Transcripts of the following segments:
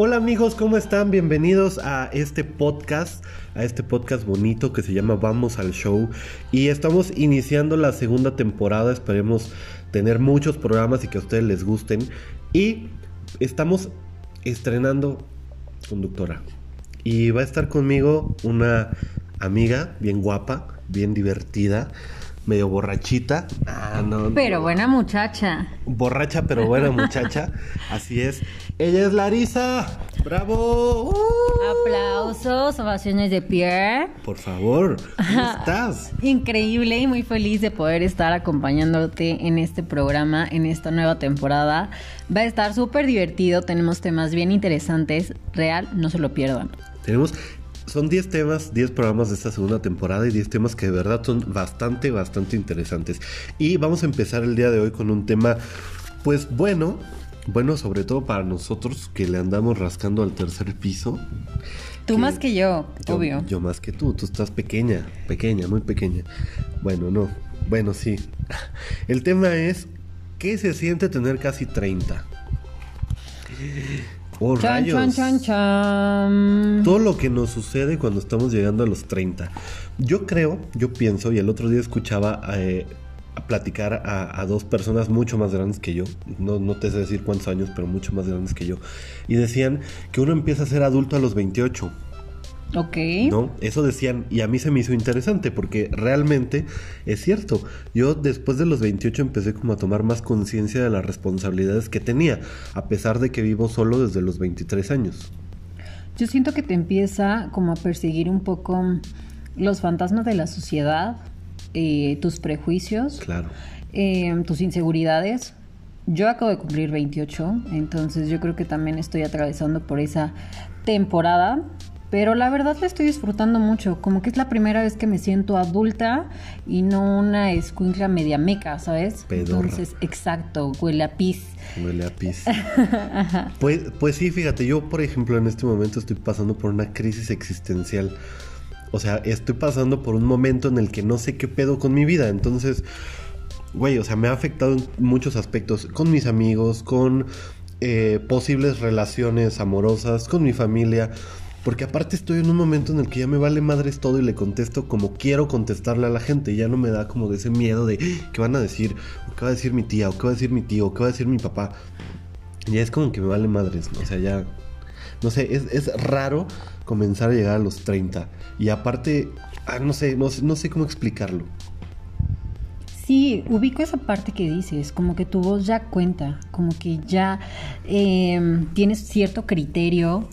Hola amigos, ¿cómo están? Bienvenidos a este podcast, a este podcast bonito que se llama Vamos al Show. Y estamos iniciando la segunda temporada, esperemos tener muchos programas y que a ustedes les gusten. Y estamos estrenando conductora. Y va a estar conmigo una amiga bien guapa, bien divertida medio borrachita. Ah, no. Pero buena muchacha. Borracha, pero buena muchacha. Así es. Ella es Larisa. ¡Bravo! ¡Uh! Aplausos, ovaciones de pie. Por favor, ¿cómo estás? Increíble y muy feliz de poder estar acompañándote en este programa, en esta nueva temporada. Va a estar súper divertido, tenemos temas bien interesantes. Real, no se lo pierdan. Tenemos son 10 temas, 10 programas de esta segunda temporada y 10 temas que de verdad son bastante, bastante interesantes. Y vamos a empezar el día de hoy con un tema, pues bueno, bueno sobre todo para nosotros que le andamos rascando al tercer piso. Tú más que yo, obvio. Yo más que tú, tú estás pequeña, pequeña, muy pequeña. Bueno, no, bueno, sí. El tema es, ¿qué se siente tener casi 30? Oh, chan, Chan, chan, Todo lo que nos sucede cuando estamos llegando a los 30. Yo creo, yo pienso, y el otro día escuchaba eh, a platicar a, a, dos personas mucho más grandes que yo. No, no te sé decir cuántos años, pero mucho más grandes que yo. Y decían que uno empieza a ser adulto a los 28. Ok. ¿No? Eso decían, y a mí se me hizo interesante porque realmente es cierto. Yo después de los 28 empecé como a tomar más conciencia de las responsabilidades que tenía, a pesar de que vivo solo desde los 23 años. Yo siento que te empieza como a perseguir un poco los fantasmas de la sociedad, eh, tus prejuicios, claro. Eh, tus inseguridades. Yo acabo de cumplir 28, entonces yo creo que también estoy atravesando por esa temporada pero la verdad la estoy disfrutando mucho, como que es la primera vez que me siento adulta y no una escuincla media meca, ¿sabes? Entonces, exacto, huele a pis. Huele a pis. pues, pues sí, fíjate, yo por ejemplo en este momento estoy pasando por una crisis existencial. O sea, estoy pasando por un momento en el que no sé qué pedo con mi vida. Entonces, güey, o sea, me ha afectado en muchos aspectos. Con mis amigos, con eh, posibles relaciones amorosas, con mi familia. Porque aparte estoy en un momento en el que ya me vale madres todo y le contesto como quiero contestarle a la gente. Ya no me da como de ese miedo de qué van a decir, o qué va a decir mi tía, o qué va a decir mi tío, o qué va a decir mi papá. Ya es como que me vale madres, ¿no? O sea, ya. No sé, es, raro comenzar a llegar a los 30. Y aparte, ah, no sé, no, no sé cómo explicarlo. Sí, ubico esa parte que dices, como que tu voz ya cuenta, como que ya eh, tienes cierto criterio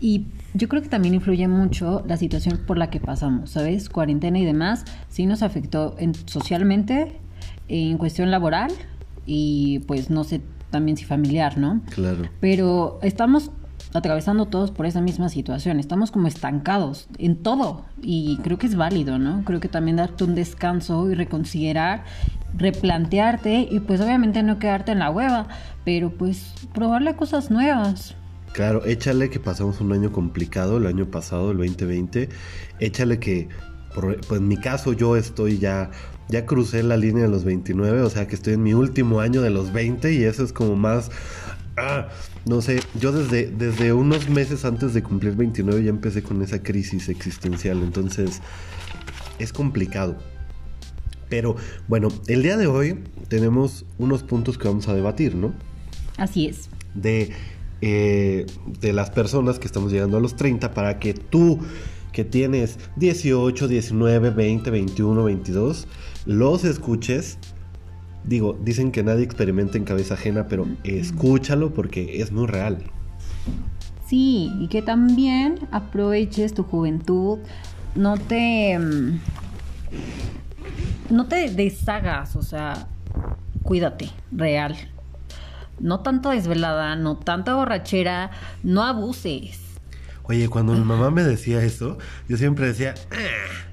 y yo creo que también influye mucho la situación por la que pasamos, ¿sabes? Cuarentena y demás, sí nos afectó en, socialmente, en cuestión laboral y pues no sé también si familiar, ¿no? Claro. Pero estamos atravesando todos por esa misma situación, estamos como estancados en todo y creo que es válido, ¿no? Creo que también darte un descanso y reconsiderar, replantearte y pues obviamente no quedarte en la hueva, pero pues probarle cosas nuevas. Claro, échale que pasamos un año complicado el año pasado, el 2020. Échale que, pues en mi caso, yo estoy ya, ya crucé la línea de los 29, o sea que estoy en mi último año de los 20 y eso es como más... Ah, no sé, yo desde, desde unos meses antes de cumplir 29 ya empecé con esa crisis existencial, entonces es complicado. Pero bueno, el día de hoy tenemos unos puntos que vamos a debatir, ¿no? Así es. De eh, de las personas que estamos llegando a los 30 para que tú que tienes 18, 19, 20, 21, 22, los escuches. Digo, dicen que nadie experimenta en cabeza ajena, pero escúchalo porque es muy real. Sí, y que también aproveches tu juventud, no te... Mm, no te deshagas, o sea, cuídate, real. No tanto desvelada, no tanta borrachera, no abuses. Oye, cuando mi mamá me decía eso, yo siempre decía, ah,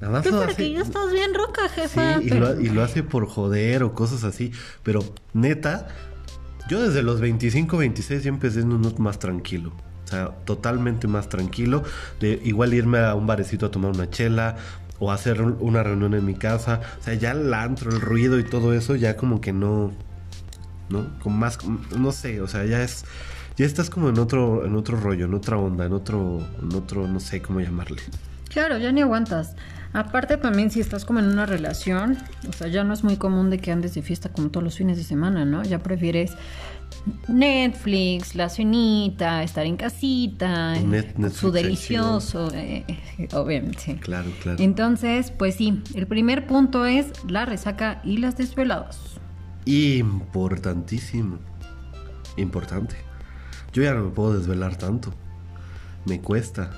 nada más. Lo porque ya estás bien roca, jefa. Sí, y, lo, y lo hace por joder o cosas así. Pero neta, yo desde los 25, 26 ya empecé en un note más tranquilo. O sea, totalmente más tranquilo. De igual irme a un barecito a tomar una chela o hacer una reunión en mi casa. O sea, ya el antro, el ruido y todo eso ya como que no ¿no? Con más, no sé, o sea, ya es, ya estás como en otro, en otro rollo, en otra onda, en otro, en otro, no sé cómo llamarle. Claro, ya ni aguantas. Aparte también si estás como en una relación, o sea, ya no es muy común de que andes de fiesta como todos los fines de semana, ¿no? Ya prefieres Netflix, la cenita, estar en casita, su delicioso, eh, eh, obviamente. Claro, claro. Entonces, pues sí, el primer punto es la resaca y las desveladas. Importantísimo. Importante. Yo ya no me puedo desvelar tanto. Me cuesta.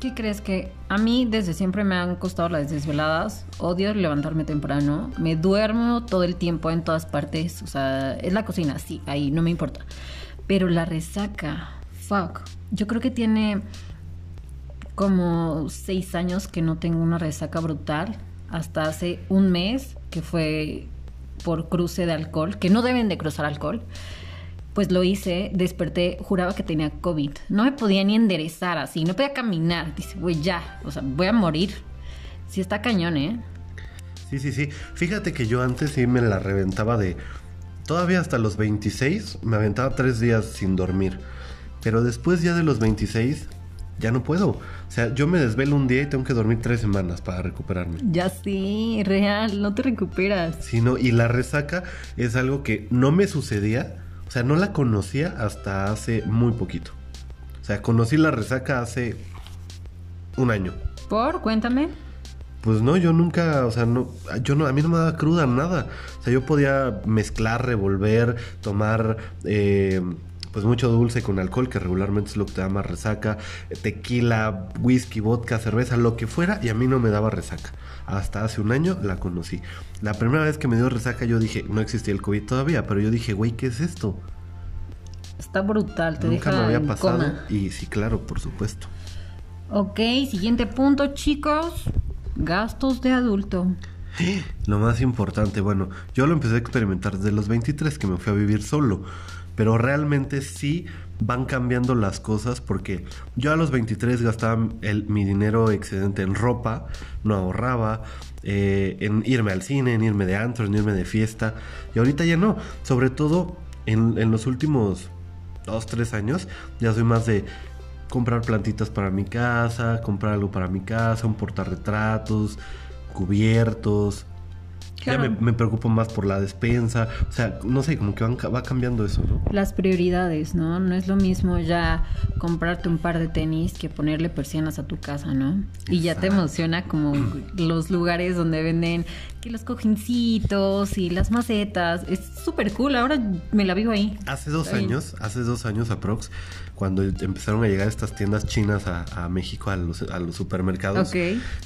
¿Qué crees que a mí desde siempre me han costado las desveladas? Odio levantarme temprano. Me duermo todo el tiempo en todas partes. O sea, es la cocina, sí, ahí no me importa. Pero la resaca, fuck. Yo creo que tiene como seis años que no tengo una resaca brutal. Hasta hace un mes que fue por cruce de alcohol, que no deben de cruzar alcohol pues lo hice, desperté, juraba que tenía COVID. No me podía ni enderezar así, no podía caminar. Dice, güey, ya, o sea, voy a morir. Sí está cañón, ¿eh? Sí, sí, sí. Fíjate que yo antes sí me la reventaba de... Todavía hasta los 26 me aventaba tres días sin dormir. Pero después ya de los 26 ya no puedo. O sea, yo me desvelo un día y tengo que dormir tres semanas para recuperarme. Ya sí, real, no te recuperas. Sí, no, y la resaca es algo que no me sucedía o sea, no la conocía hasta hace muy poquito. O sea, conocí la resaca hace un año. ¿Por? Cuéntame. Pues no, yo nunca, o sea, no, yo no, a mí no me daba cruda nada. O sea, yo podía mezclar, revolver, tomar, eh, pues mucho dulce con alcohol, que regularmente es lo que te da más resaca, tequila, whisky, vodka, cerveza, lo que fuera, y a mí no me daba resaca hasta hace un año la conocí. La primera vez que me dio resaca yo dije, no existía el COVID todavía, pero yo dije, güey, ¿qué es esto? Está brutal, te Nunca me había pasado y sí, claro, por supuesto. Ok, siguiente punto, chicos. Gastos de adulto. Lo más importante, bueno, yo lo empecé a experimentar desde los 23 que me fui a vivir solo, pero realmente sí van cambiando las cosas porque yo a los 23 gastaba mi dinero excedente en ropa, no ahorraba, eh, en irme al cine, en irme de antro, en irme de fiesta, y ahorita ya no, sobre todo en, en los últimos 2, 3 años, ya soy más de comprar plantitas para mi casa, comprar algo para mi casa, un portarretratos, cubiertos, ya me, preocupo más por la despensa. O sea, no sé, como que va cambiando eso, ¿no? Las prioridades, ¿no? No es lo mismo ya comprarte un par de tenis que ponerle persianas a tu casa, ¿no? Y ya te emociona como los lugares donde venden que los cojincitos y las macetas. Es súper cool. Ahora me la vivo ahí. Hace dos años, hace dos años aprox, cuando empezaron a llegar estas tiendas chinas a, México, a los, a los supermercados.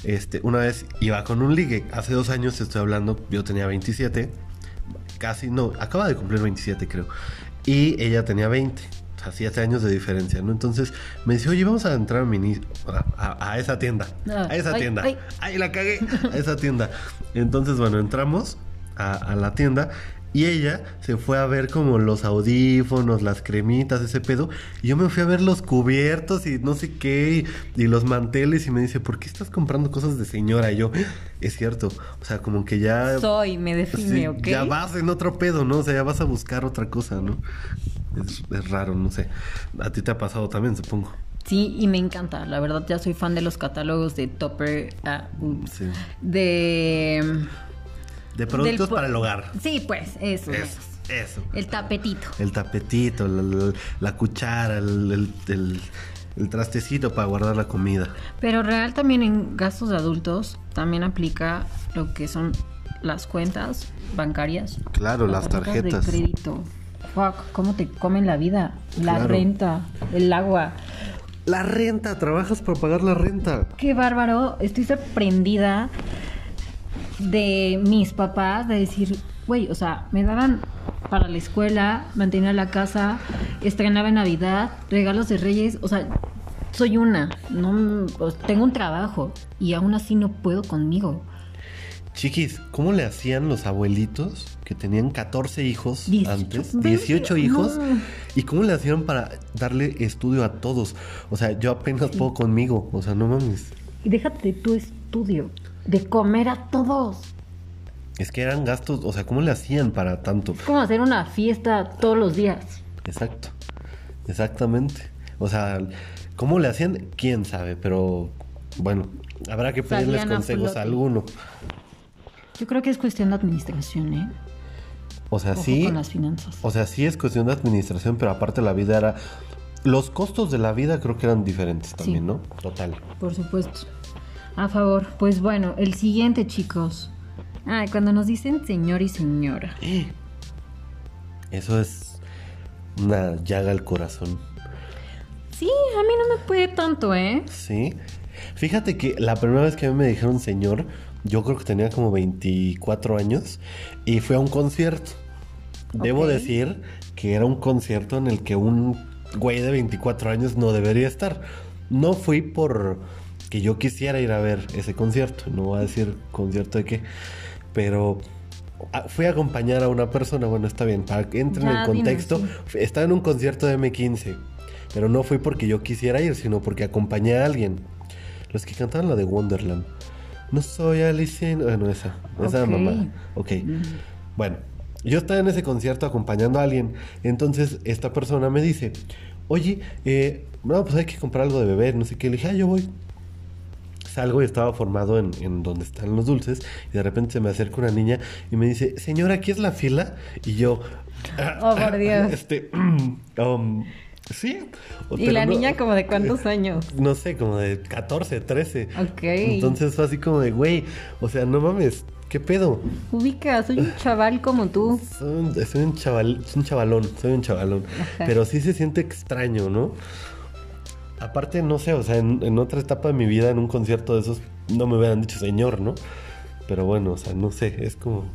Este, una vez iba con un ligue. Hace dos años estoy hablando, yo tenía 27. Casi, no, acaba de cumplir 27 creo. Y ella tenía 20 o sea, 7 años de diferencia, ¿no? Entonces me dice, oye, vamos a entrar a, a, esa tienda. a esa tienda. Ay. la cagué. A esa tienda. Entonces, bueno, entramos a, a, la tienda y ella se fue a ver como los audífonos, las cremitas, ese pedo. Y yo me fui a ver los cubiertos y no sé qué, y, los manteles. Y me dice, ¿por qué estás comprando cosas de señora? Y yo, es cierto. O sea, como que ya. Soy, me define, ¿ok? Ya vas en otro pedo, ¿no? O sea, ya vas a buscar otra cosa, ¿no? Es, raro, no sé. A ti te ha pasado también, supongo. Sí, y me encanta. La verdad, ya soy fan de los catálogos de Topper. Ah, uh, sí. De de productos para el hogar. Sí, pues, eso. Eso. eso. El tapetito. El tapetito, la, cuchara, el, trastecito para guardar la comida. Pero real también en gastos de adultos también aplica lo que son las cuentas bancarias. Claro, las, tarjetas. De crédito. Fuck, ¿cómo te comen la vida? La renta, el agua. La renta, trabajas por pagar la renta. Qué bárbaro, estoy sorprendida de mis papás de decir, güey, o sea, me daban para la escuela, mantenía la casa, estrenaba en Navidad, regalos de Reyes, o sea, soy una, no tengo un trabajo y aún así no puedo conmigo. Chiquis, ¿cómo le hacían los abuelitos que tenían 14 hijos antes, 18 hijos? ¿Y cómo le hacían para darle estudio a todos? O sea, yo apenas puedo conmigo, o sea, no mames. Y déjate tu estudio de comer a todos. Es que eran gastos, o sea, ¿cómo le hacían para tanto? Es como hacer una fiesta todos los días. Exacto, exactamente. O sea, ¿cómo le hacían? ¿Quién sabe? Pero bueno, habrá que pedirles Salían consejos a alguno. Yo creo que es cuestión de administración, ¿eh? O sea, Ojo sí, con las finanzas. o sea, sí es cuestión de administración, pero aparte la vida era... Los costos de la vida creo que eran diferentes también, Sí. ¿no? Total. Por supuesto. A favor. Pues bueno, el siguiente, chicos. Ay, cuando nos dicen señor y señora. Eso es una llaga al corazón. Sí, a mí no me puede tanto, ¿eh? Sí. Fíjate que la primera vez que a mí me dijeron señor, yo creo que tenía como 24 años y fue a un concierto. Debo decir que era un concierto en el que un güey de 24 años no debería estar. No fui por que yo quisiera ir a ver ese concierto, no voy a decir concierto de qué, pero ah, fui a acompañar a una persona, bueno, está bien, para que entren en el dime, contexto, sí. estaba en un concierto de M15, pero no fui porque yo quisiera ir, sino porque acompañé a alguien. Los que cantaban la de Wonderland. No soy Alicia. en- Bueno, esa. Esa Ok. mamá. Ok. Bueno, yo estaba en ese concierto acompañando a alguien. Entonces, esta persona me dice: Oye, eh, no, pues hay que comprar algo de beber. No sé qué. Le dije, ah, yo voy. Salgo y estaba formado en, en donde están los dulces. Y de repente se me acerca una niña y me dice: Señora, ¿aquí es la fila? Y yo. Oh, por Dios. Este. um, sí. Y la no- niña como de cuántos años. no sé, como de 14, 13. Ok. Entonces fue así como de, güey, o sea, no mames, ¿qué pedo? Ubica, soy un chaval como tú. Soy un, soy un chaval, soy un chavalón, soy un chavalón. Ajá. Pero sí se siente extraño, ¿no? Aparte, no sé, o sea, en, en otra etapa de mi vida, en un concierto de esos, no me hubieran dicho señor, ¿no? Pero bueno, o sea, no sé, es como...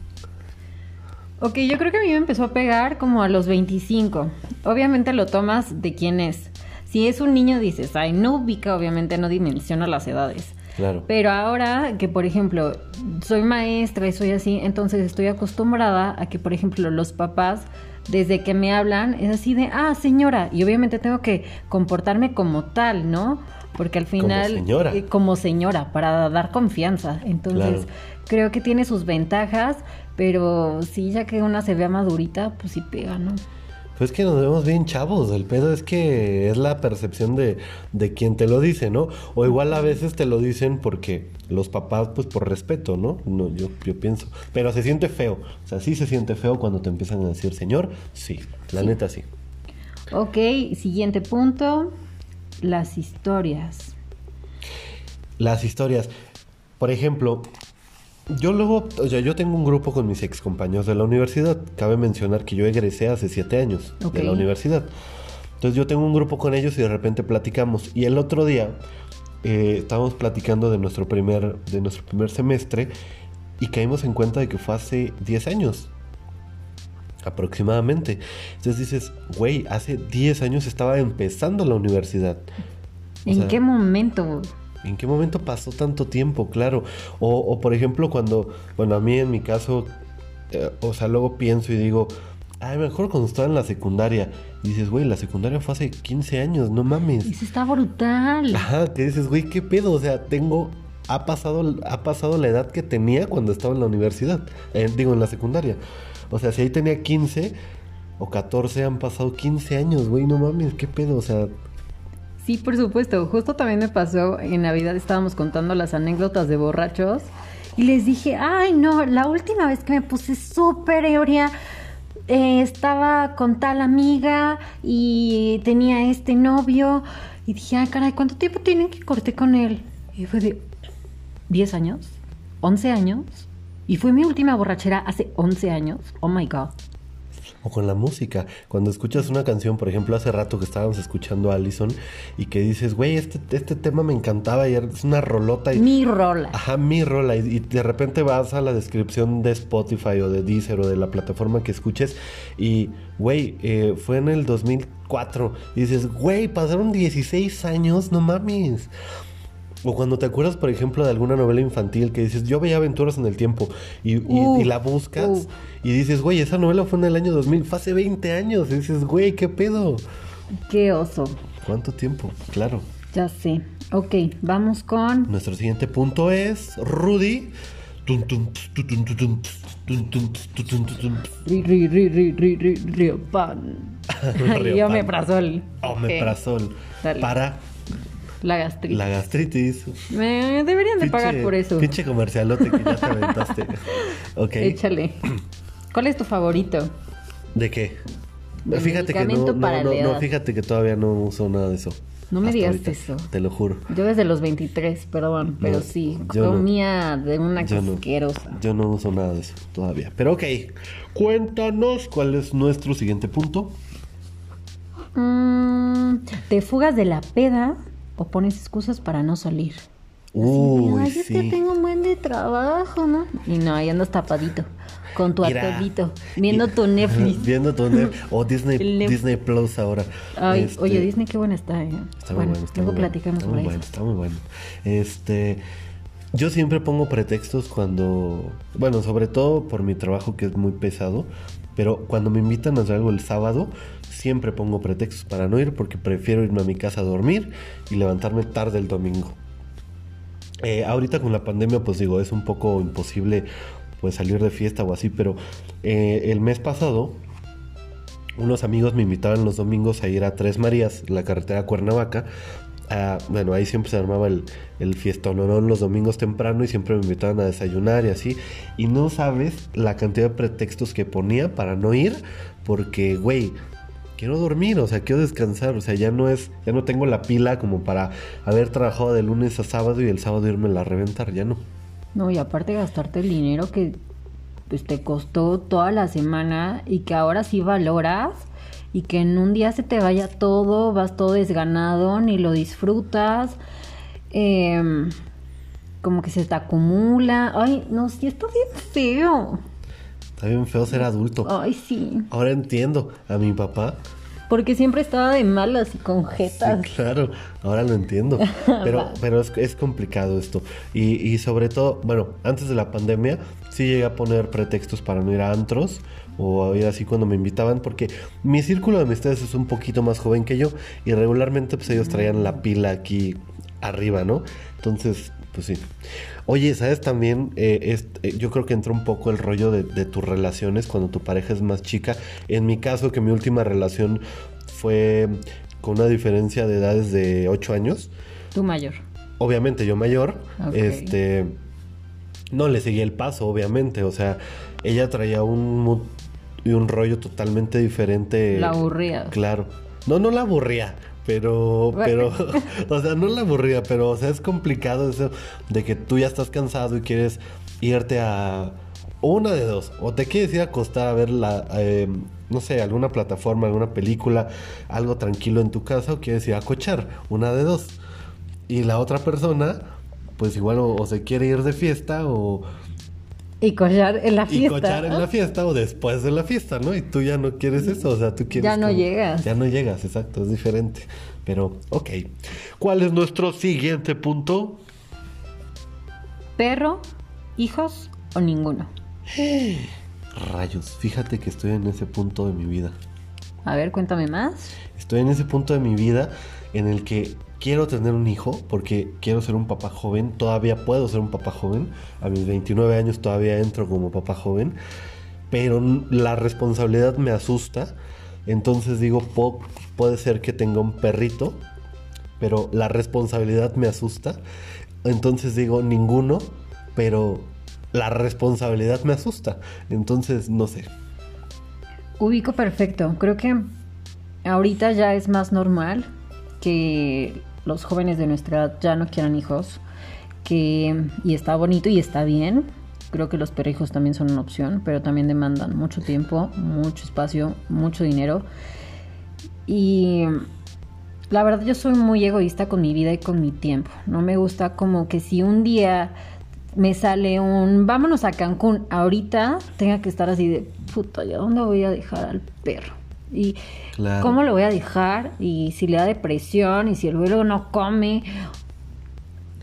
Ok, yo creo que a mí me empezó a pegar como a los 25. Obviamente lo tomas de quién es. Si es un niño dices, ay, no ubica, obviamente no dimensiona las edades. Claro. Pero ahora que, por ejemplo, soy maestra y soy así, entonces estoy acostumbrada a que, por ejemplo, los papás, desde que me hablan, es así de, ah, señora, y obviamente tengo que comportarme como tal, ¿no? Porque al Como final... señora. eh, como señora, para dar confianza. Entonces, Claro. creo que tiene sus ventajas, pero sí, ya que una se vea madurita, pues sí pega, ¿no? Pues que nos vemos bien chavos, el pedo es que es la percepción de, de quien te lo dice, ¿no? O igual a veces te lo dicen porque los papás, pues por respeto, ¿no? no yo, yo pienso. Pero se siente feo, o sea, sí se siente feo cuando te empiezan a decir señor, sí, la neta sí. Ok, siguiente punto, las historias. Las historias, por ejemplo, yo luego, o sea, yo tengo un grupo con mis ex compañeros de la universidad. Cabe mencionar que yo egresé hace siete años de la universidad. Entonces yo tengo un grupo con ellos y de repente platicamos. Y el otro día eh, estábamos platicando de nuestro primer, de nuestro primer semestre y caímos en cuenta de que fue hace 10 años. Aproximadamente. Entonces dices, güey, hace 10 años estaba empezando la universidad. O ¿En sea, qué momento? ¿En qué momento pasó tanto tiempo? Claro. O, o, por ejemplo, cuando, bueno, a mí en mi caso, eh, o sea, luego pienso y digo, ay, mejor cuando estaba en la secundaria. Y dices, güey, la secundaria fue hace 15 años, no mames. Eso está brutal. Ajá, que dices, güey, ¿qué pedo? O sea, tengo, ha pasado, ha pasado la edad que tenía cuando estaba en la universidad, eh, digo, en la secundaria. O sea, si ahí tenía 15 o 14, han pasado 15 años, güey, no mames, ¿qué pedo? O sea, Sí, por supuesto. Justo también me pasó en Navidad, estábamos contando las anécdotas de borrachos y les dije, ay no, la última vez que me puse súper ebria, eh, estaba con tal amiga y tenía este novio y dije, ay caray, ¿cuánto tiempo tienen que corté con él? Y fue de 10 años, 11 años y fue mi última borrachera hace 11 años. Oh my god. O con la música. Cuando escuchas una canción, por ejemplo, hace rato que estábamos escuchando a Allison y que dices, güey, este, este tema me encantaba y es una rolota. Y, Mi rola. Ajá, mi rola. Y, y de repente vas a la descripción de Spotify o de Deezer o de la plataforma que escuches y, güey, eh, fue en el 2004. Y dices, güey, pasaron 16 años, no mames. O cuando te acuerdas, por ejemplo, de alguna novela infantil que dices, yo veía aventuras en el tiempo y, y- Uh, y la buscas uh. y dices, güey, esa novela fue en el año 2000, fue hace 20 años. Y dices, güey, ¿qué pedo? Qué oso. ¿Cuánto tiempo? Claro. Ya sé. Ok, vamos con Nuestro siguiente punto es, Rudy, Ri, ri, ri, ri, ri, ri, Riopan. Y omeprazol. Omeprazol. Para La gastritis. la gastritis. Me deberían de pagar por eso. Pinche comercialote que ya te aventaste. ok. Échale. ¿Cuál es tu favorito? ¿De qué? De Fíjate que no, no, fíjate que todavía no uso nada de eso. No me digas ahorita, eso. Te lo juro. Yo desde los 23, perdón, pero sí, yo no. comía de una Yo no. asquerosa. Yo no uso nada de eso todavía. Pero ok, cuéntanos cuál es nuestro siguiente punto. Mm, ¿Te fugas de la peda o pones excusas para no salir? Uy, Ay, es que sí. tengo un buen de trabajo, ¿no? Y no, ahí andas tapadito, con tu Mira, atolito, viendo tu Netflix. Viendo tu Netflix. O Disney, Disney Plus ahora. Ay, Este, oye, Disney, qué buena está, ¿eh? Está muy bueno, está luego muy bueno, platicamos está muy bueno, está muy bueno. Este, yo siempre pongo pretextos cuando, bueno, sobre todo por mi trabajo que es muy pesado, pero cuando me invitan a hacer algo el sábado, siempre pongo pretextos para no ir porque prefiero irme a mi casa a dormir y levantarme tarde el domingo. Eh, ahorita con la pandemia, pues digo, es un poco imposible pues salir de fiesta o así, pero eh, el mes pasado unos amigos me invitaban los domingos a ir a Tres Marías, la carretera Cuernavaca. Ah, bueno, ahí siempre se armaba el, el fiestón los domingos temprano y siempre me invitaban a desayunar y así. Y no sabes la cantidad de pretextos que ponía para no ir, porque, güey, quiero dormir, o sea, quiero descansar, o sea, ya no es, ya no tengo la pila como para haber trabajado de lunes a sábado y el sábado irme a reventar, ya no. No, y aparte gastarte el dinero que pues, te costó toda la semana y que ahora sí valoras y que en un día se te vaya todo, vas todo desganado, ni lo disfrutas, em, como que se te acumula. Ay, no, sí, está bien feo. Está bien feo ser adulto. Ay, sí, Ahora entiendo a mi papá porque siempre estaba de malas y con jetas. Sí, claro, ahora lo entiendo. Pero, pero es, es complicado esto. Y, y sobre todo, bueno, antes de la pandemia sí llegué a poner pretextos para no ir a antros o a ir así cuando me invitaban, porque mi círculo de amistades es un poquito más joven que yo y regularmente pues ellos traían la pila aquí arriba, ¿no? Entonces, pues sí. Oye, ¿sabes también? Eh, es- eh, yo creo que entra un poco el rollo de, de tus relaciones cuando tu pareja es más chica. En mi caso, que mi última relación fue con una diferencia de edades de 8 años. Tu mayor. Obviamente yo mayor, este no le seguía el paso, obviamente, o sea, ella traía un mood y un rollo totalmente diferente. La aburría. Claro. No, no la aburría, pero pero o sea, no la aburría, pero o sea, es complicado eso de que tú ya estás cansado y quieres irte a una de dos, o te quieres ir a acostar a ver la eh, no sé, alguna plataforma, alguna película, algo tranquilo en tu casa o quieres ir a cochar, una de dos. Y la otra persona, pues igual o, o se quiere ir de fiesta o Y cochar en la y fiesta. cochar en la fiesta o después de la fiesta, ¿no? Y tú ya no quieres eso, o sea, tú quieres... Ya no llegas. Ya no llegas, exacto, es diferente. Pero, ok. ¿Cuál es nuestro siguiente punto? ¿Perro, hijos o ninguno? Rayos, fíjate que estoy en ese punto de mi vida. A ver, cuéntame más. Estoy en ese punto de mi vida en el que quiero tener un hijo porque quiero ser un papá joven. Todavía puedo ser un papá joven. A mis 29 años todavía entro como papá joven. Pero la responsabilidad me asusta. Entonces digo, puede ser que tenga un perrito. Pero la responsabilidad me asusta. Entonces digo, ninguno. Pero la responsabilidad me asusta. Entonces, no sé. Ubico perfecto. Creo que ahorita ya es más normal que los jóvenes de nuestra edad ya no quieran hijos. Que, y está bonito y está bien. Creo que los perrijos también son una opción, pero también demandan mucho tiempo, mucho espacio, mucho dinero. Y la verdad yo soy muy egoísta con mi vida y con mi tiempo. No me gusta como que si un día me sale un vámonos a Cancún ahorita, tenga que estar así de puta, ¿y a dónde voy a dejar al perro? Y Claro. cómo lo voy a dejar y si le da depresión y si el vuelo no come.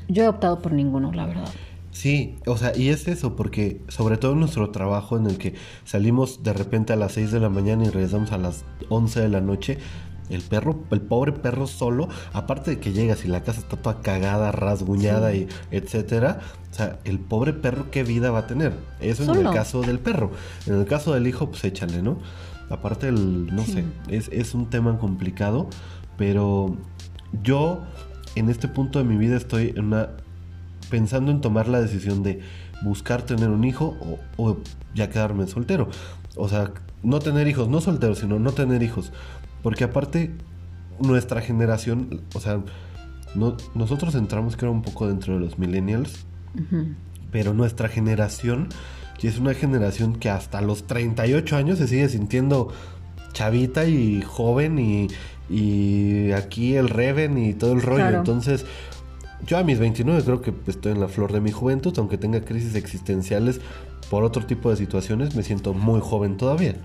Yo he optado por ninguno, la verdad. Sí, o sea, y es eso, porque sobre todo en nuestro trabajo en el que salimos de repente a las 6 de la mañana y regresamos a las 11 de la noche, El perro, el pobre perro solo, aparte de que llegas y la casa está toda cagada, rasguñada y etcétera, o sea, el pobre perro qué vida va a tener. Eso en el caso del perro. En el caso del hijo, pues échale, ¿no? Aparte el, no sé, es, es un tema complicado, pero yo en este punto de mi vida estoy en una pensando en tomar la decisión de buscar tener un hijo o, ya quedarme soltero. O sea, no tener hijos, no soltero, sino no tener hijos. Porque aparte, nuestra generación, o sea, no, nosotros entramos creo un poco dentro de los millennials, pero nuestra generación, y es una generación que hasta los 38 años se sigue sintiendo chavita y joven y, y aquí el Reven y todo el rollo. Entonces, yo a mis 29 creo que estoy en la flor de mi juventud, aunque tenga crisis existenciales por otro tipo de situaciones, me siento muy joven todavía.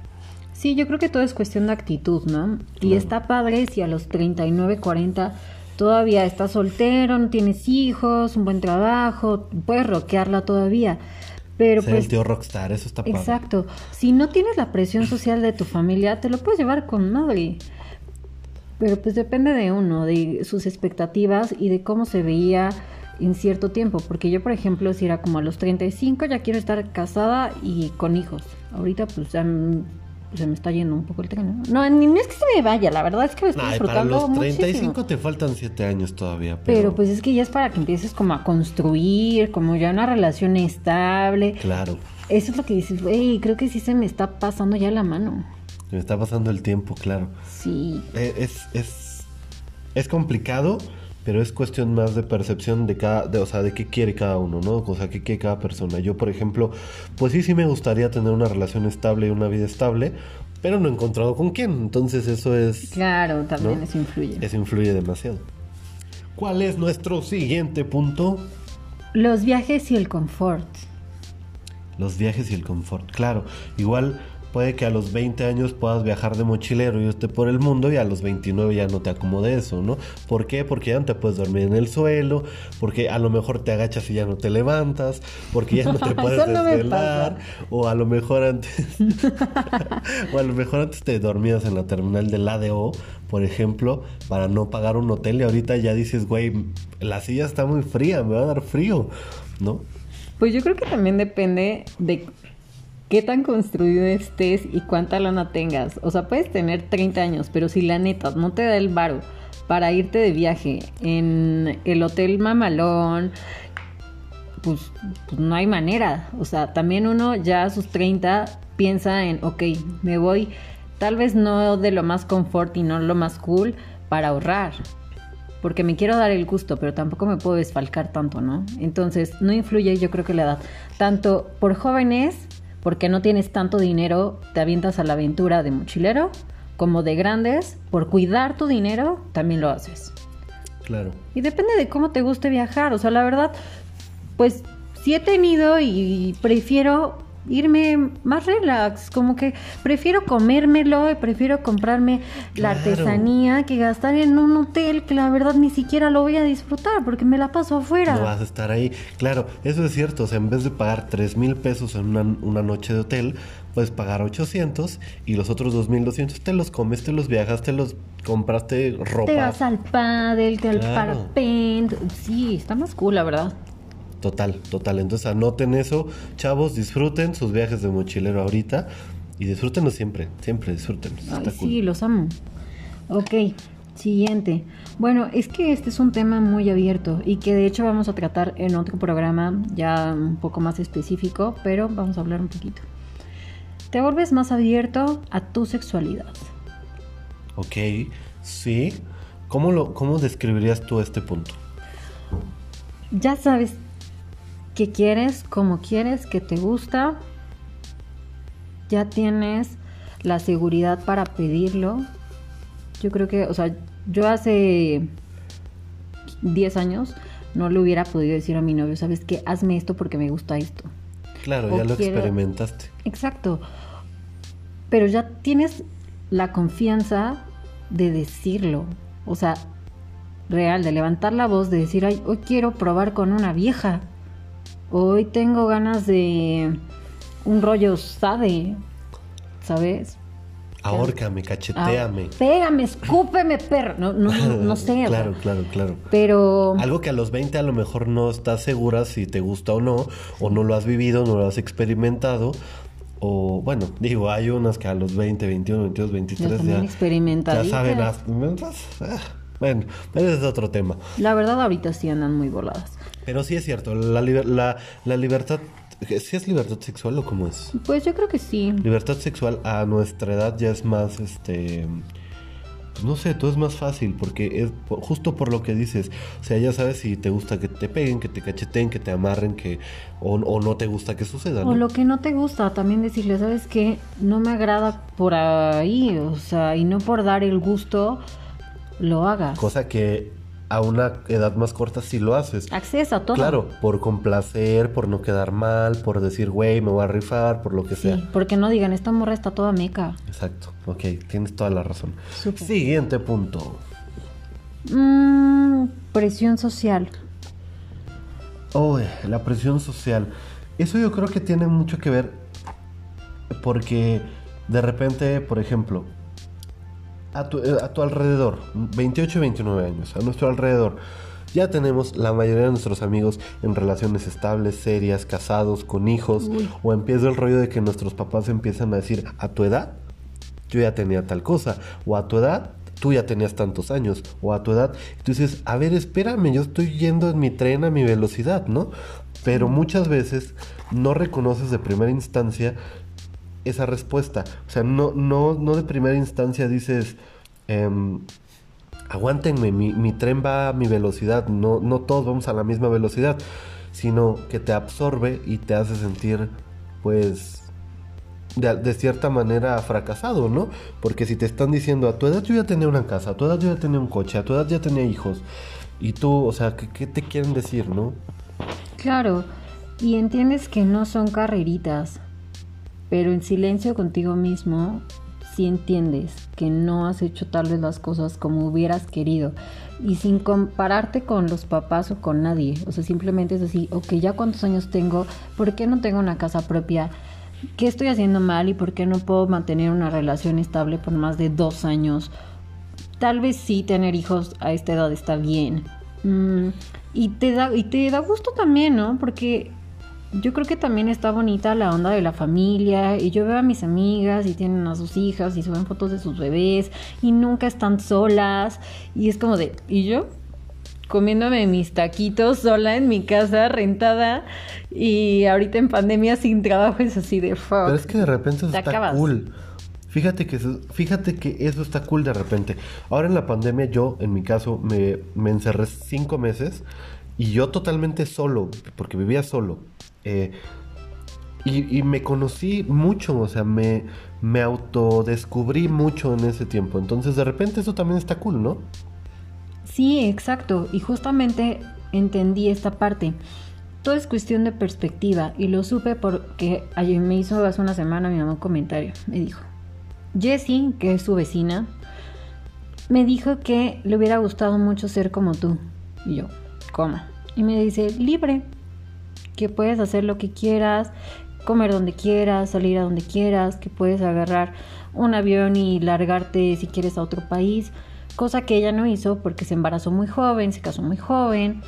Sí, yo creo que todo es cuestión de actitud, ¿no? Y está padre si a los 39, 40 todavía estás soltero, no tienes hijos, un buen trabajo, puedes rockearla todavía. Pero pues, el tío rockstar, eso está padre. Exacto. Si no tienes la presión social de tu familia, te lo puedes llevar con madre. Pero pues depende de uno, de sus expectativas y de cómo se veía en cierto tiempo. Porque yo, por ejemplo, si era como a los 35, ya quiero estar casada y con hijos. Ahorita pues ya se me está yendo un poco el tren. No, no es que se me vaya, la verdad es que me estoy disfrutando para los 35 te faltan 7 años todavía. Pero... pero... pues es que ya es para que empieces como a construir, como ya una relación estable. Claro. Eso es lo que dices, güey, creo que sí se me está pasando ya la mano. Se me está pasando el tiempo, claro. Sí. Eh, es, es, es complicado, pero es cuestión más de percepción de cada, de, o sea, de qué quiere cada uno, ¿no? O sea, qué quiere cada persona. Yo, por ejemplo, pues sí, sí me gustaría tener una relación estable y una vida estable, pero no he encontrado con quién. Entonces eso es... Claro, también eso influye. Eso influye demasiado. ¿Cuál es nuestro siguiente punto? Los viajes y el confort. Los viajes y el confort, claro. Igual Puede que a los 20 años puedas viajar de mochilero y esté por el mundo y a los 29 ya no te acomode eso, ¿no? ¿Por qué? Porque ya no te puedes dormir en el suelo, porque a lo mejor te agachas y ya no te levantas, porque ya no te puedes desvelar, o a lo mejor antes o a lo mejor antes te dormías en la terminal del ADO, por ejemplo, para no pagar un hotel y ahorita ya dices, güey, la silla está muy fría, me va a dar frío, ¿no? Pues yo creo que también depende de qué tan construido estés y cuánta lana tengas. O sea, puedes tener 30 años, pero si la neta no te da el varo para irte de viaje en el hotel mamalón, pues, pues, no hay manera. O sea, también uno ya a sus 30 piensa en, ok, me voy tal vez no de lo más confort y no lo más cool para ahorrar. Porque me quiero dar el gusto, pero tampoco me puedo desfalcar tanto, ¿no? Entonces, no influye yo creo que la edad. Tanto por jóvenes porque no tienes tanto dinero, te avientas a la aventura de mochilero, como de grandes, por cuidar tu dinero, también lo haces. Claro. Y depende de cómo te guste viajar, o sea, la verdad, pues sí he tenido y prefiero irme más relax, como que prefiero comérmelo y prefiero comprarme la artesanía que gastar en un hotel que la verdad ni siquiera lo voy a disfrutar porque me la paso afuera. No vas a estar ahí. Claro, eso es cierto, o sea, en vez de pagar 3 mil pesos en una, una, noche de hotel, puedes pagar 800 y los otros 2.200 te los comes, te los viajas, te los compraste ropa. Te vas al paddle, te al parapente. Sí, está más cool, la verdad. Total, total. Entonces anoten eso, chavos, disfruten sus viajes de mochilero ahorita y disfrútenlo siempre, siempre disfrútenlos. sí, los amo. Ok, siguiente. Bueno, es que este es un tema muy abierto y que de hecho vamos a tratar en otro programa ya un poco más específico, pero vamos a hablar un poquito. Te vuelves más abierto a tu sexualidad. Ok, sí. ¿Cómo, lo, cómo describirías tú este punto? Ya sabes qué quieres, cómo quieres, qué te gusta. Ya tienes la seguridad para pedirlo. Yo creo que, o sea, yo hace 10 años no le hubiera podido decir a mi novio, ¿sabes qué? Hazme esto porque me gusta esto. Claro, ya lo experimentaste. Exacto. Pero ya tienes la confianza de decirlo. O sea, real, de levantar la voz, de decir, ay, hoy quiero probar con una vieja. Hoy tengo ganas de un rollo sade, ¿sabes? Ahórcame, cacheteame. Ah, pégame, escúpeme, perro. No, no, no, sé. claro, claro, claro. Pero. Algo que a los 20 a lo mejor no estás segura si te gusta o no, o no lo has vivido, no lo has experimentado. O bueno, digo, hay unas que a los 20, 21, 22, 23 ya, ya saben las. Ah, bueno, ese es otro tema. La verdad, ahorita sí andan muy voladas. Pero sí es cierto, la, la, la libertad ¿Sí es libertad sexual o cómo es? Pues yo creo que sí. Libertad sexual a nuestra edad ya es más, este... Pues no sé, todo es más fácil porque es justo por lo que dices. O sea, ya sabes si te gusta que te peguen, que te cacheten, que te amarren, que o, no te gusta que suceda. O lo que no te gusta, también decirle, ¿sabes qué? No me agrada por ahí, o sea, y no por dar el gusto, lo hagas. Cosa que a una edad más corta si lo haces. Acceso a todo. Claro, por complacer, por no quedar mal, por decir, güey, me voy a rifar, por lo que sí, sea. porque no digan, esta morra está toda meca. Exacto, ok, tienes toda la razón. Siguiente punto. Mm, presión social. Oh, la presión social. Eso yo creo que tiene mucho que ver porque de repente, por ejemplo, a tu, eh, a tu alrededor, 28 y 29 años, a nuestro alrededor, ya tenemos la mayoría de nuestros amigos en relaciones estables, serias, casados, con hijos, o empieza el rollo de que nuestros papás empiezan a decir, a tu edad, yo ya tenía tal cosa, o a tu edad, tú ya tenías tantos años, o a tu edad, entonces, a ver, espérame, yo estoy yendo en mi tren a mi velocidad, ¿no? Pero muchas veces no reconoces de primera instancia esa respuesta. O sea, no, no, no de primera instancia dices, eh, aguántenme, mi, mi, tren va a mi velocidad, no, no todos vamos a la misma velocidad, sino que te absorbe y te hace sentir, pues, de, de, cierta manera fracasado, ¿no? Porque si te están diciendo, a tu edad yo ya tenía una casa, a tu edad yo ya tenía un coche, a tu edad ya tenía hijos, y tú, o sea, ¿qué, qué te quieren decir, no? Claro, y entiendes que no son carreritas, pero en silencio contigo mismo si entiendes que no has hecho tal vez las cosas como hubieras querido y sin compararte con los papás o con nadie. O sea, simplemente es así, ok, ya cuántos años tengo, ¿por qué no tengo una casa propia? ¿Qué estoy haciendo mal y por qué no puedo mantener una relación estable por más de dos años? Tal vez sí tener hijos a esta edad está bien. Mm, y, te da, y te da gusto también, ¿no? Porque yo creo que también está bonita la onda de la familia y yo veo a mis amigas y tienen a sus hijas y suben fotos de sus bebés y nunca están solas y es como de, ¿y yo? comiéndome mis taquitos sola en mi casa rentada y ahorita en pandemia sin trabajo es así de fuck. Pero es que de repente eso está cool. Fíjate que, eso, fíjate que eso está cool de repente. Ahora en la pandemia yo, en mi caso, me, me encerré cinco meses y yo totalmente solo, porque vivía solo. Eh, y, me conocí mucho, o sea, me, me autodescubrí mucho en ese tiempo. Entonces, de repente, eso también está cool, ¿no? Sí, exacto. Y justamente entendí esta parte. Todo es cuestión de perspectiva. Y lo supe porque ayer me hizo hace una semana mi mamá un comentario. Me dijo: Jessie, que es su vecina, me dijo que le hubiera gustado mucho ser como tú. Y yo, ¿cómo? Y me dice: libre que puedes hacer lo que quieras, comer donde quieras, salir a donde quieras, que puedes agarrar un avión y largarte si quieres a otro país, cosa que ella no hizo porque se embarazó muy joven, se casó muy joven.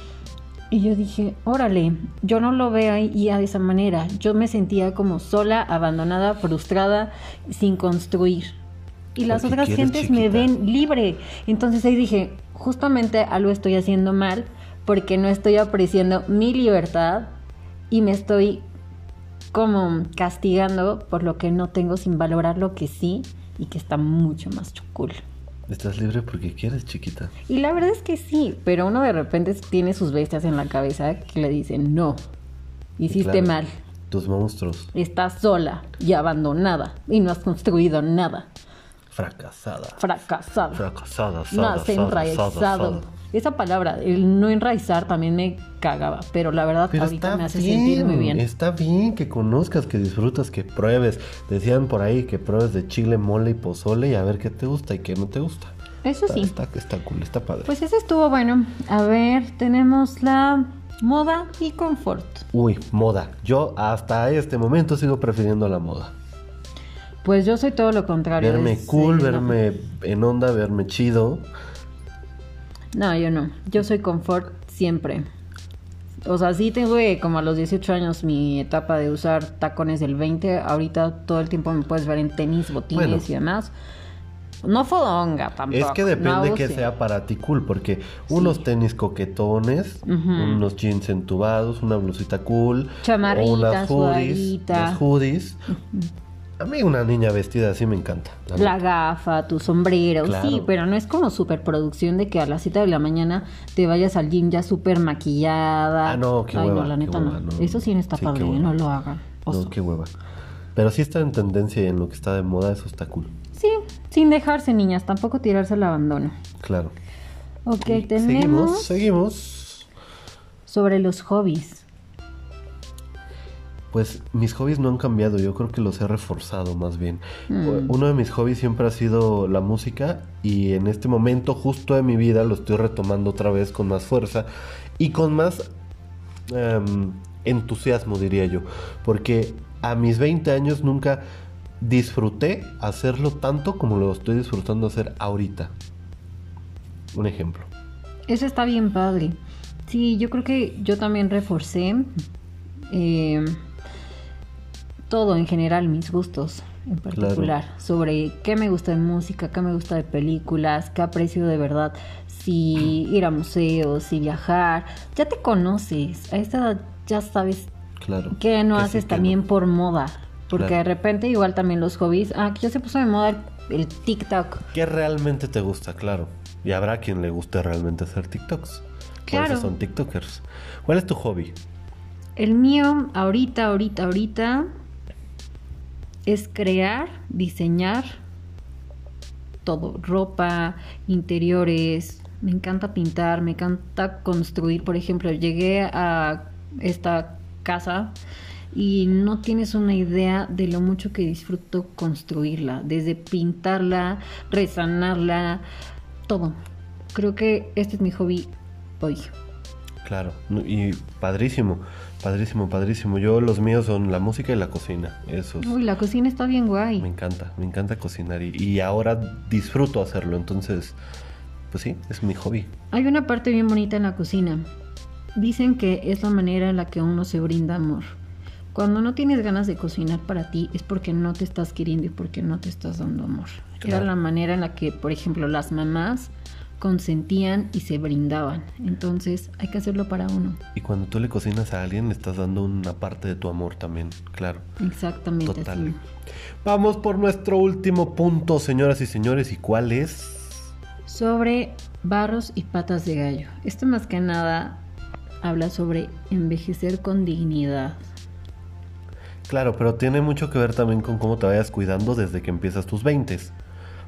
Y yo dije, órale, yo no lo veo ahí de esa manera. Yo me sentía como sola, abandonada, frustrada, sin construir. Y las otras gentes me ven libre. Entonces ahí dije, justamente algo estoy haciendo mal porque no estoy apreciando mi libertad y me estoy como castigando por lo que no tengo sin valorar lo que sí y que está mucho más cool. Estás libre porque quieres, chiquita. Y la verdad es que sí, pero uno de repente tiene sus bestias en la cabeza que le dicen, no, hiciste mal. Tus monstruos. Estás sola y abandonada y no has construido nada. Fracasada. Fracasada. Fracasada. no has enraizado. Esa palabra, el no enraizar, también me cagaba, pero la verdad ahorita me hace sentir muy bien. Está bien que conozcas, que disfrutas, que pruebes. Decían por ahí que pruebes de chile, mole y pozole y a ver qué te gusta y qué no te gusta. Eso sí. Está, está cool, está padre. Pues ese estuvo bueno. A ver, tenemos la moda y confort. Uy, moda. Yo hasta este momento sigo prefiriendo la moda. Pues yo soy todo lo contrario. Verme cool, verme en onda, verme chido. No, yo no. Yo soy confort siempre. O sea, sí tengo como a los 18 años mi etapa de usar tacones del 20. Ahorita todo el tiempo me puedes ver en tenis, botines y demás. No fodonga tampoco. Es que depende que sea para ti cool, porque unos tenis coquetones, unos jeans entubados, una blusita cool, chamarritas, unas hoodies, hoodies. A mí una niña vestida así me encanta. La, gafa, tu sombrero, sí, pero no es como superproducción de que a las 7 de la mañana te vayas al gym ya súper maquillada. Ah, no, qué Ay, no, la neta no. Eso sí no está padre, no lo hagan. No, qué hueva. Pero sí está en tendencia y en lo que está de moda, eso está cool. Sí, sin dejarse, niñas, tampoco tirarse al abandono. Claro. Ok, tenemos... Seguimos, seguimos. Sobre los hobbies. Pues mis hobbies no han cambiado, yo creo que los he reforzado más bien. Mm. Uno de mis hobbies siempre ha sido la música y en este momento justo de mi vida lo estoy retomando otra vez con más fuerza y con más em, entusiasmo, diría yo. Porque a mis 20 años nunca disfruté hacerlo tanto como lo estoy disfrutando hacer ahorita. Un ejemplo. Eso está bien padre. Sí, yo creo que yo también reforcé. Eh, todo en general, mis gustos en particular, sobre qué me gusta de música, qué me gusta de películas, qué aprecio de verdad, si ir a museos, si viajar, ya te conoces, a esta edad ya sabes claro, que no haces también por moda, porque de repente igual también los hobbies, ah, que ya se puso de moda el, TikTok. ¿Qué realmente te gusta? Claro, y habrá quien le guste realmente hacer TikToks. Claro. son TikTokers. ¿Cuál es tu hobby? El mío, ahorita, ahorita, ahorita, es crear, diseñar todo, ropa, interiores, me encanta pintar, me encanta construir, por ejemplo, llegué a esta casa y no tienes una idea de lo mucho que disfruto construirla, desde pintarla, resanarla, todo. Creo que este es mi hobby hoy. Claro, y padrísimo. Padrísimo, padrísimo. Yo los míos son la música y la cocina. Eso. Uy, la cocina está bien guay. Me encanta, me encanta cocinar y, ahora disfruto hacerlo. Entonces, pues sí, es mi hobby. Hay una parte bien bonita en la cocina. Dicen que es la manera en la que uno se brinda amor. Cuando no tienes ganas de cocinar para ti es porque no te estás queriendo y porque no te estás dando amor. Era la manera en la que, por ejemplo, las mamás consentían y se brindaban. Entonces hay que hacerlo para uno. Y cuando tú le cocinas a alguien, le estás dando una parte de tu amor también, claro. Exactamente. Total. Vamos por nuestro último punto, señoras y señores. ¿Y cuál es? Sobre barros y patas de gallo. Esto más que nada habla sobre envejecer con dignidad. Claro, pero tiene mucho que ver también con cómo te vayas cuidando desde que empiezas tus 20.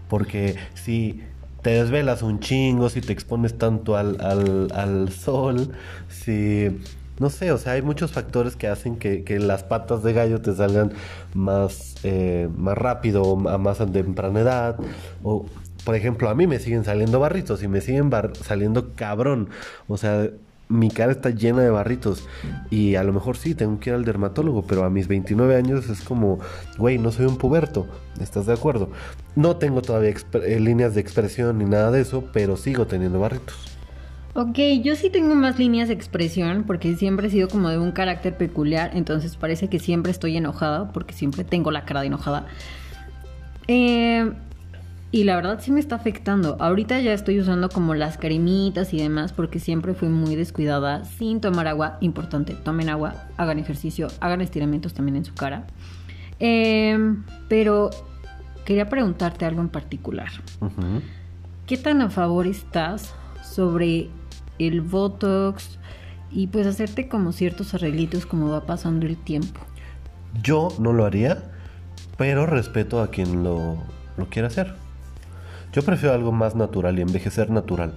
Porque si te desvelas un chingo, si te expones tanto al, al, sol, si... No sé, o sea, hay muchos factores que hacen que, las patas de gallo te salgan más, eh, más rápido, a más temprana edad. O, por ejemplo, a mí me siguen saliendo barritos y me siguen saliendo cabrón. O sea, mi cara está llena de barritos y a lo mejor sí, tengo que ir al dermatólogo, pero a mis 29 años es como, güey, no soy un puberto, ¿estás de acuerdo? No tengo todavía eh, líneas de expresión ni nada de eso, pero sigo teniendo barritos. Ok, yo sí tengo más líneas de expresión porque siempre he sido como de un carácter peculiar, entonces parece que siempre estoy enojada porque siempre tengo la cara de enojada. Eh, y la verdad sí me está afectando. Ahorita ya estoy usando como las cremitas y demás porque siempre fui muy descuidada sin tomar agua. Importante, tomen agua, hagan ejercicio, hagan estiramientos también en su cara. Em, pero quería preguntarte algo en particular. ¿Qué tan a favor estás sobre el Botox y pues hacerte como ciertos arreglitos como va pasando el tiempo? Yo no lo haría, pero respeto a quien lo, lo quiera hacer. Yo prefiero algo más natural y envejecer natural.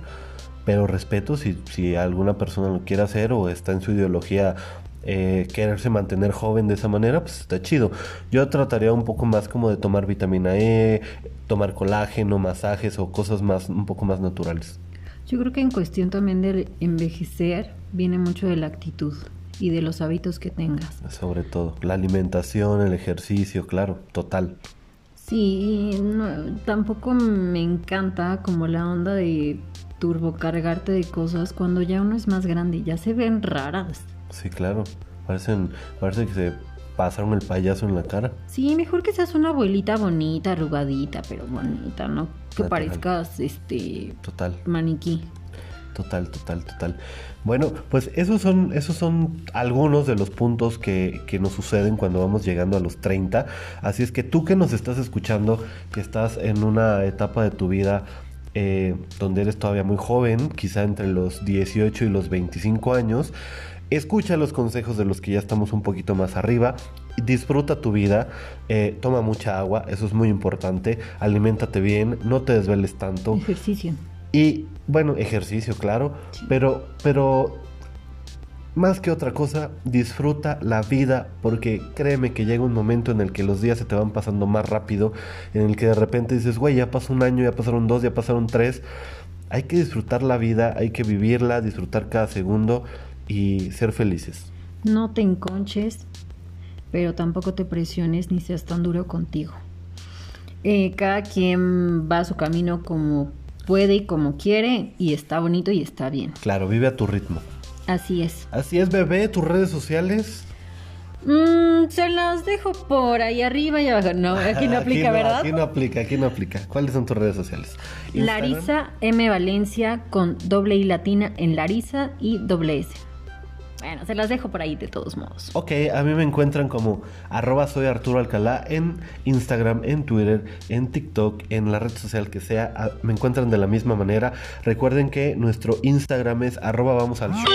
Pero respeto si, si alguna persona lo quiere hacer o está en su ideología eh, quererse mantener joven de esa manera, pues está chido. Yo trataría un poco más como de tomar vitamina E, tomar colágeno, masajes o cosas más, un poco más naturales. Yo creo que en cuestión también de envejecer viene mucho de la actitud y de los hábitos que tengas. Sobre todo, la alimentación, el ejercicio, claro, total. Sí, tampoco me encanta como la onda de turbocargarte de cosas cuando ya uno es más grande y ya se ven raras. Sí, claro. Parecen, parece que se pasaron el payaso en la cara. Sí, mejor que seas una abuelita bonita, arrugadita, pero bonita, ¿no? Que parezcas este total maniquí. Total, total, total. Bueno, pues esos son, esos son algunos de los puntos que, nos suceden cuando vamos llegando a los 30. Así es que tú que nos estás escuchando, que estás en una etapa de tu vida eh, donde eres todavía muy joven, quizá entre los 18 y los 25 años, escucha los consejos de los que ya estamos un poquito más arriba. Disfruta tu vida, eh, toma mucha agua, eso es muy importante, aliméntate bien, no te desveles tanto. Ejercicio. Y bueno, ejercicio, claro, pero, pero más que otra cosa, disfruta la vida porque créeme que llega un momento en el que los días se te van pasando más rápido, en el que de repente dices, güey, ya pasó un año, ya pasaron dos, ya pasaron tres. Hay que disfrutar la vida, hay que vivirla, disfrutar cada segundo y ser felices. No te enconches, pero tampoco te presiones ni seas tan duro contigo. Eh, cada quien va a su camino como puede y como quiere y está bonito y está bien. Claro, vive a tu ritmo. Así es. Así es, bebé, tus redes sociales. Mm, se las dejo por ahí arriba y abajo. No, aquí no aplica, ¿verdad? Aquí no aplica, aquí no aplica. ¿Cuáles son tus redes sociales? Larisa M Valencia con doble I latina en Larisa y doble S. Bueno, se las dejo por ahí de todos modos. Ok, a mí me encuentran como arroba soy Arturo Alcalá en Instagram, en Twitter, en TikTok, en la red social que sea. Ah, me encuentran de la misma manera. Recuerden que nuestro Instagram es arroba vamos al show.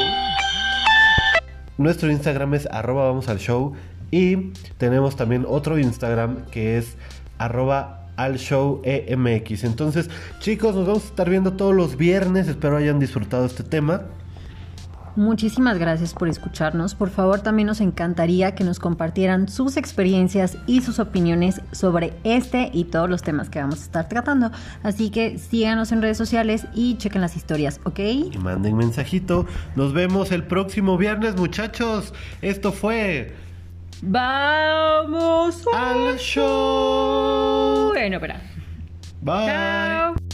Nuestro Instagram es arroba vamos al show. Y tenemos también otro Instagram que es arroba al show EMX. Entonces, chicos, nos vamos a estar viendo todos los viernes. Espero hayan disfrutado este tema. Muchísimas gracias por escucharnos. Por favor, también nos encantaría que nos compartieran sus experiencias y sus opiniones sobre este y todos los temas que vamos a estar tratando. Así que síganos en redes sociales y chequen las historias, ¿ok? Y manden mensajito. Nos vemos el próximo viernes, muchachos. Esto fue... Vamos al show. Bueno, espera. Bye.